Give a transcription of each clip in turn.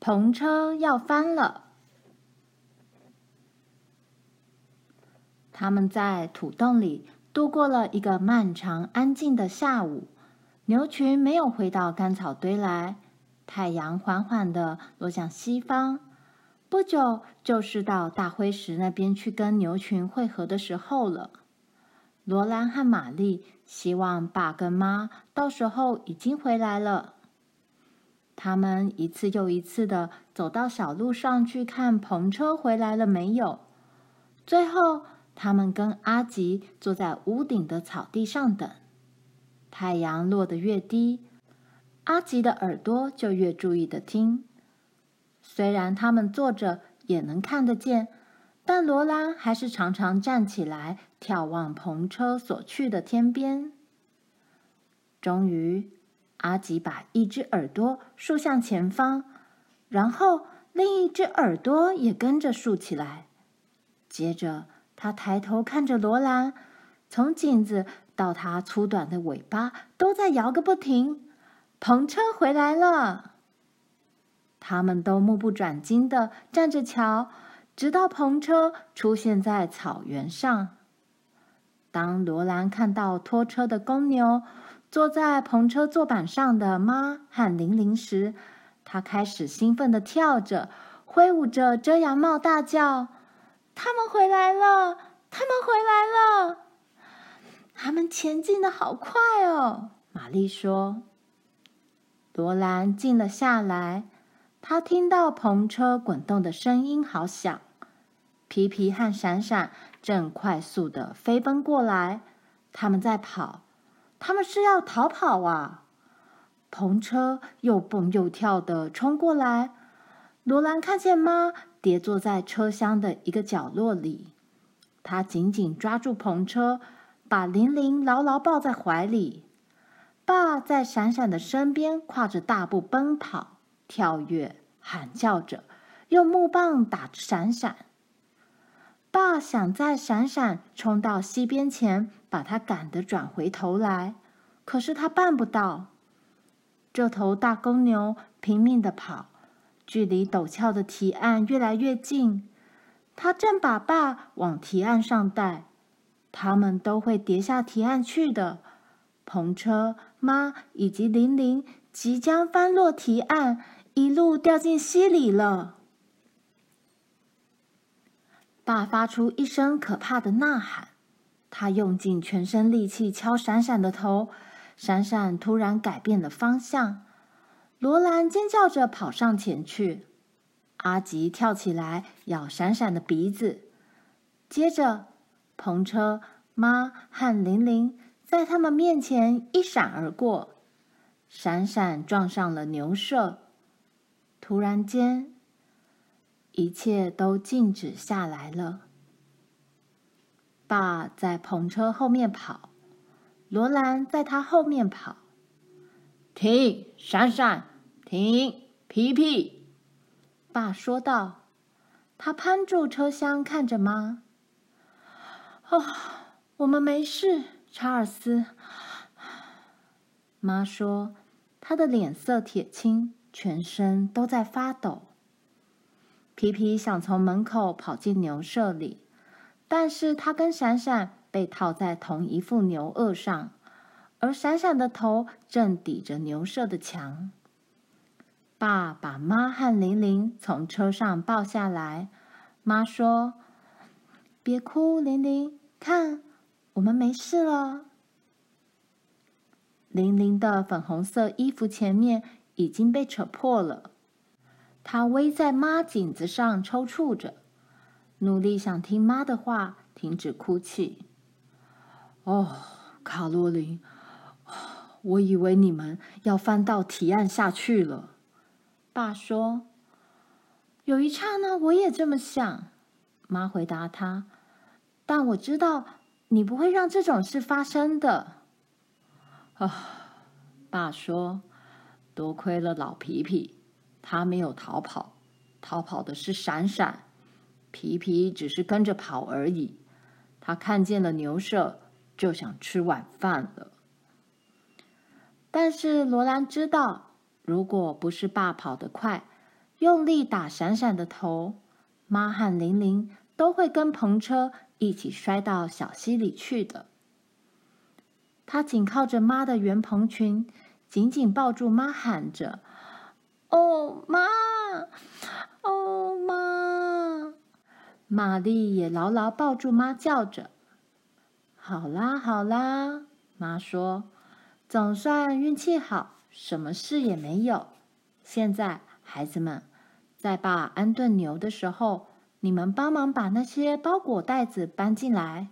篷车要翻了。他们在土洞里度过了一个漫长安静的下午。牛群没有回到干草堆来，太阳缓缓的落向西方。不久就是到大灰石那边去跟牛群会合的时候了。罗兰和玛丽希望爸跟妈到时候已经回来了。他们一次又一次的走到小路上去看篷车回来了没有。最后，他们跟阿吉坐在屋顶的草地上等。太阳落得越低，阿吉的耳朵就越注意的听。虽然他们坐着也能看得见，但罗拉还是常常站起来眺望篷车所去的天边。终于，阿吉把一只耳朵竖向前方，然后另一只耳朵也跟着竖起来。接着，他抬头看着罗兰，从颈子。到它粗短的尾巴都在摇个不停，篷车回来了。他们都目不转睛地站着瞧，直到篷车出现在草原上。当罗兰看到拖车的公牛坐在篷车坐板上的妈和玲玲时，他开始兴奋地跳着，挥舞着遮阳帽，大叫：“他们回来了！他们回来了！”他们前进的好快哦，玛丽说。罗兰静了下来，他听到篷车滚动的声音好响。皮皮和闪闪正快速的飞奔过来，他们在跑，他们是要逃跑啊！篷车又蹦又跳地冲过来，罗兰看见妈跌坐在车厢的一个角落里，他紧紧抓住篷车。把玲玲牢牢抱在怀里，爸在闪闪的身边跨着大步奔跑、跳跃、喊叫着，用木棒打着闪闪。爸想在闪闪冲到溪边前把他赶得转回头来，可是他办不到。这头大公牛拼命地跑，距离陡峭的堤岸越来越近，他正把爸往堤岸上带。他们都会跌下堤岸去的。篷车妈以及玲玲即将翻落堤岸，一路掉进溪里了。爸发出一声可怕的呐喊，他用尽全身力气敲闪闪的头，闪闪突然改变了方向。罗兰尖叫着跑上前去，阿吉跳起来咬闪闪的鼻子，接着。篷车妈和玲玲在他们面前一闪而过，闪闪撞上了牛舍。突然间，一切都静止下来了。爸在篷车后面跑，罗兰在他后面跑。停，闪闪！停，皮皮！爸说道。他攀住车厢，看着妈。哦，我们没事，查尔斯。妈说，她的脸色铁青，全身都在发抖。皮皮想从门口跑进牛舍里，但是他跟闪闪被套在同一副牛轭上，而闪闪的头正抵着牛舍的墙。爸把妈和玲玲从车上抱下来，妈说：“别哭，玲玲。”看，我们没事了。玲玲的粉红色衣服前面已经被扯破了，他偎在妈颈子上抽搐着，努力想听妈的话，停止哭泣。哦，卡洛琳，我以为你们要翻到提案下去了。爸说：“有一刹那，我也这么想。”妈回答他。但我知道你不会让这种事发生的。啊，爸说，多亏了老皮皮，他没有逃跑，逃跑的是闪闪，皮皮只是跟着跑而已。他看见了牛舍，就想吃晚饭了。但是罗兰知道，如果不是爸跑得快，用力打闪闪的头，妈和玲玲都会跟篷车一起摔到小溪里去的。他紧靠着妈的圆蓬裙，紧紧抱住妈，喊着：“哦，妈！哦，妈！”玛丽也牢牢抱住妈，叫着：“好啦，好啦！”妈说：“总算运气好，什么事也没有。现在，孩子们，在爸安顿牛的时候，你们帮忙把那些包裹袋子搬进来。”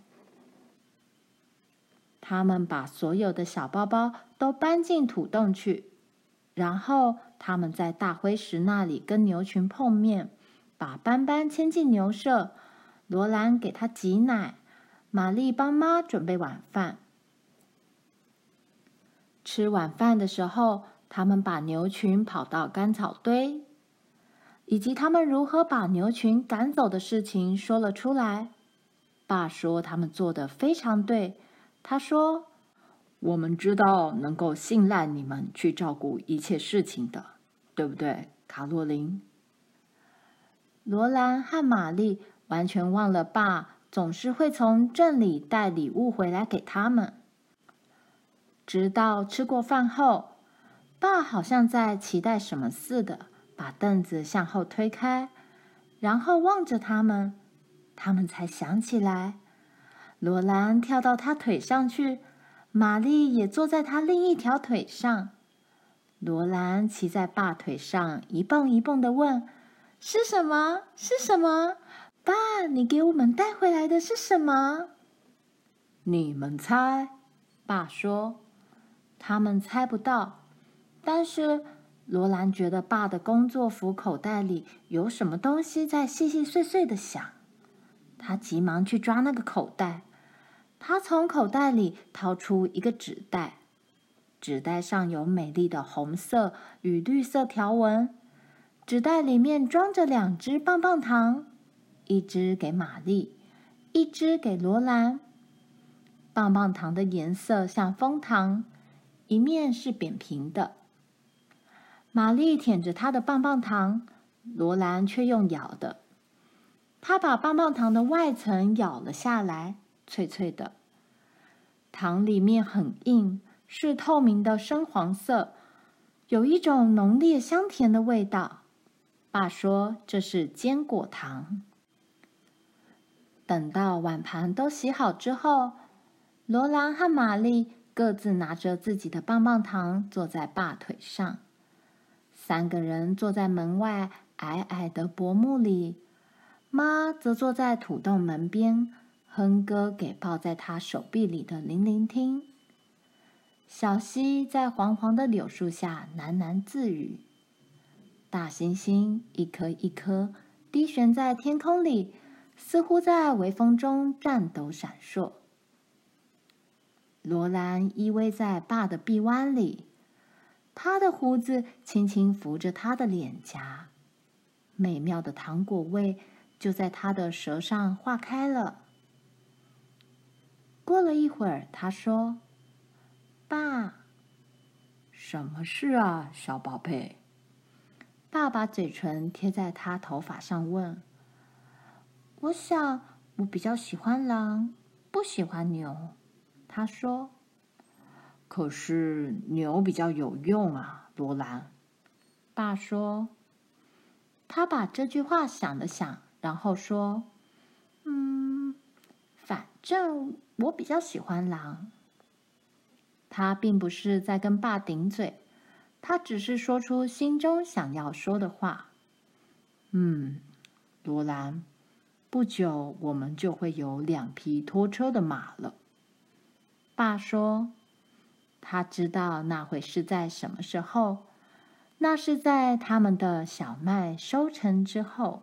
他们把所有的小包包都搬进土洞去，然后他们在大灰石那里跟牛群碰面，把斑斑牵进牛舍。罗兰给他挤奶，玛丽帮妈准备晚饭。吃晚饭的时候，他们把牛群跑到干草堆，以及他们如何把牛群赶走的事情说了出来。爸说他们做得非常对。他说：“我们知道能够信赖你们去照顾一切事情的，对不对，卡洛琳？”罗兰和玛丽完全忘了爸总是会从镇里带礼物回来给他们。直到吃过饭后，爸好像在期待什么似的，把凳子向后推开，然后望着他们，他们才想起来。罗兰跳到他腿上去，玛丽也坐在他另一条腿上。罗兰骑在爸腿上，一蹦一蹦的问：“是什么？是什么？爸，你给我们带回来的是什么？”你们猜，爸说。他们猜不到，但是罗兰觉得爸的工作服口袋里有什么东西在细细碎碎的响。他急忙去抓那个口袋。他从口袋里掏出一个纸袋，纸袋上有美丽的红色与绿色条纹。纸袋里面装着两只棒棒糖，一只给玛丽，一只给罗兰。棒棒糖的颜色像枫糖，一面是扁平的。玛丽舔着她的棒棒糖，罗兰却用咬的。他把棒棒糖的外层咬了下来。脆脆的，糖里面很硬，是透明的深黄色，有一种浓烈香甜的味道。爸说这是坚果糖。等到碗盘都洗好之后，罗兰和玛丽各自拿着自己的棒棒糖，坐在爸腿上。三个人坐在门外矮矮的薄幕里，妈则坐在土洞门边。哼歌给抱在他手臂里的玲玲听。小溪在黄黄的柳树下喃喃自语。大星星一颗一颗低悬在天空里，似乎在微风中颤抖闪烁。罗兰依偎在爸的臂弯里，他的胡子轻轻拂着他的脸颊，美妙的糖果味就在他的舌上化开了。过了一会儿，他说：“爸，什么事啊，小宝贝？”爸把嘴唇贴在他头发上问：“我想，我比较喜欢狼，不喜欢牛。”他说：“可是牛比较有用啊，罗兰。”爸说：“他把这句话想了想，然后说：‘嗯，正……’”我比较喜欢狼。他并不是在跟爸顶嘴，他只是说出心中想要说的话。嗯，罗兰，不久我们就会有两匹拖车的马了。爸说，他知道那会是在什么时候，那是在他们的小麦收成之后。